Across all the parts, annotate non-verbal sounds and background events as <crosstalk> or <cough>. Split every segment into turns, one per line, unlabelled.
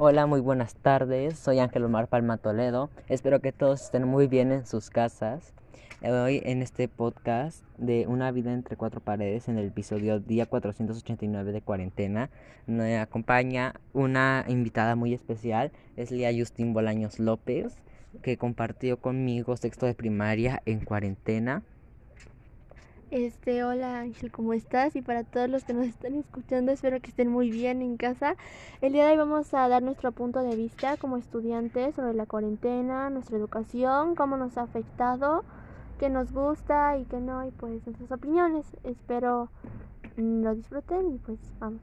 Hola, muy buenas tardes. Soy Ángel Omar Palma Toledo. Espero que todos estén muy bien en sus casas. Hoy en este podcast de Una vida entre cuatro paredes, en el episodio día 489 de cuarentena, me acompaña una invitada muy especial, es Lía Justín Bolaños López, que compartió conmigo sexto de primaria en cuarentena.
Este, hola Ángel, ¿cómo estás? Y para todos los que nos están escuchando, espero que estén muy bien en casa. El día de hoy vamos a dar nuestro punto de vista como estudiantes sobre la cuarentena, nuestra educación, cómo nos ha afectado, qué nos gusta y qué no, y pues nuestras opiniones. Espero lo disfruten y pues vamos.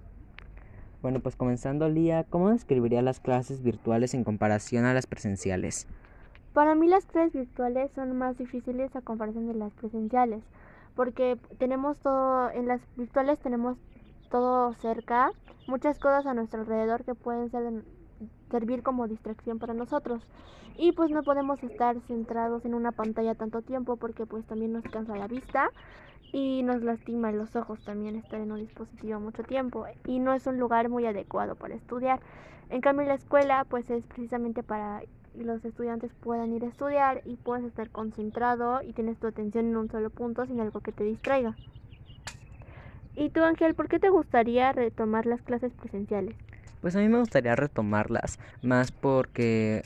Bueno, pues comenzando Lía, ¿cómo describiría las clases virtuales en comparación a las presenciales?
Para mí las clases virtuales son más difíciles a comparación de las presenciales porque tenemos todo, en las virtuales tenemos todo cerca, muchas cosas a nuestro alrededor que pueden ser, servir como distracción para nosotros. Y pues no podemos estar centrados en una pantalla tanto tiempo porque pues también nos cansa la vista y nos lastima los ojos también estar en un dispositivo mucho tiempo y no es un lugar muy adecuado para estudiar. En cambio la escuela pues es precisamente para los estudiantes puedan ir a estudiar y puedas estar concentrado y tienes tu atención en un solo punto sin algo que te distraiga. ¿Y tú, Ángel, por qué te gustaría retomar las clases presenciales?
Pues a mí me gustaría retomarlas, más porque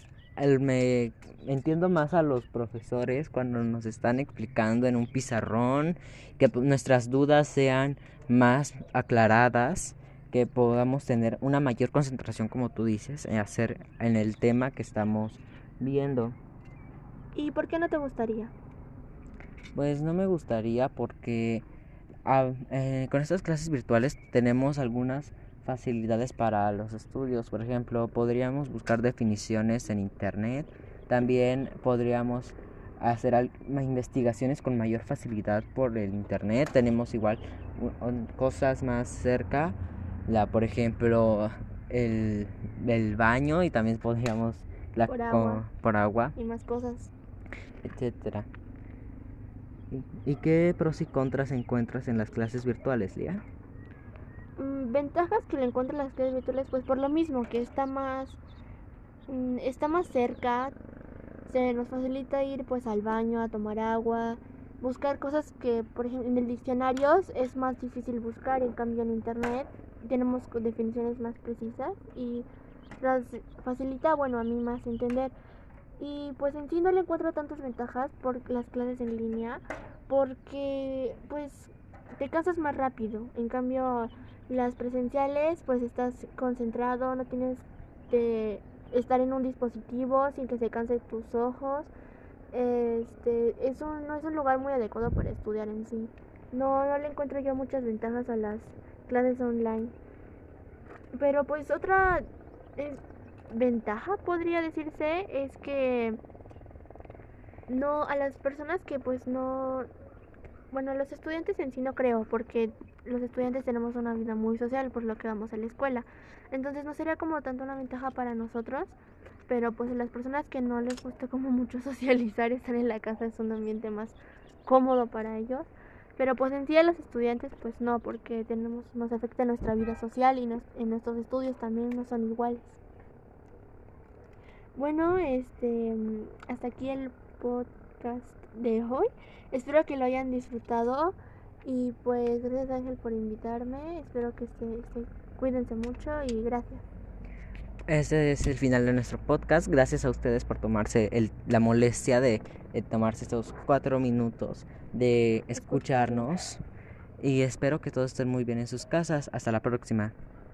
me entiendo más a los profesores cuando nos están explicando en un pizarrón, que nuestras dudas sean más aclaradas que podamos tener una mayor concentración, como tú dices, en hacer en el tema que estamos viendo.
¿Y por qué no te gustaría?
Pues no me gustaría porque ah, eh, con estas clases virtuales tenemos algunas facilidades para los estudios. Por ejemplo, podríamos buscar definiciones en internet. También podríamos hacer investigaciones con mayor facilidad por el internet. Tenemos igual cosas más cerca la por ejemplo el, el baño y también podríamos la
por agua,
por agua.
Y más cosas.
Etcétera. ¿Y, qué pros y contras encuentras en las clases virtuales Lía?
Mm, ventajas que le encuentro en las clases virtuales pues por lo mismo que está más mm, está más cerca se nos facilita ir pues al baño a tomar agua buscar cosas que por ejemplo en el diccionario es más difícil buscar en cambio en internet tenemos definiciones más precisas y las facilita, bueno, a mí más entender. Y pues en sí no le encuentro tantas ventajas por las clases en línea, porque pues te cansas más rápido. En cambio, las presenciales, pues estás concentrado, no tienes que estar en un dispositivo sin que se canse tus ojos. Este, eso no es un lugar muy adecuado para estudiar en sí. No, no le encuentro yo muchas ventajas a las clases online. Pero pues otra eh, ventaja podría decirse es que no a las personas que pues no bueno, los estudiantes en sí no creo, porque los estudiantes tenemos una vida muy social por lo que vamos a la escuela. Entonces no sería como tanto una ventaja para nosotros, pero pues las personas que no les gusta como mucho <laughs> socializar, estar en la casa es un ambiente más cómodo para ellos. Pero pues en sí a los estudiantes pues no, porque tenemos, nos afecta nuestra vida social y en nuestros estudios también no son iguales. Bueno, este, hasta aquí el podcast de hoy. Espero que lo hayan disfrutado y pues gracias Ángel por invitarme. Espero que se, cuídense mucho y gracias.
Este es el final de nuestro podcast. Gracias a ustedes por tomarse el, la molestia de, tomarse estos cuatro minutos de escucharnos. Y espero que todos estén muy bien en sus casas. Hasta la próxima.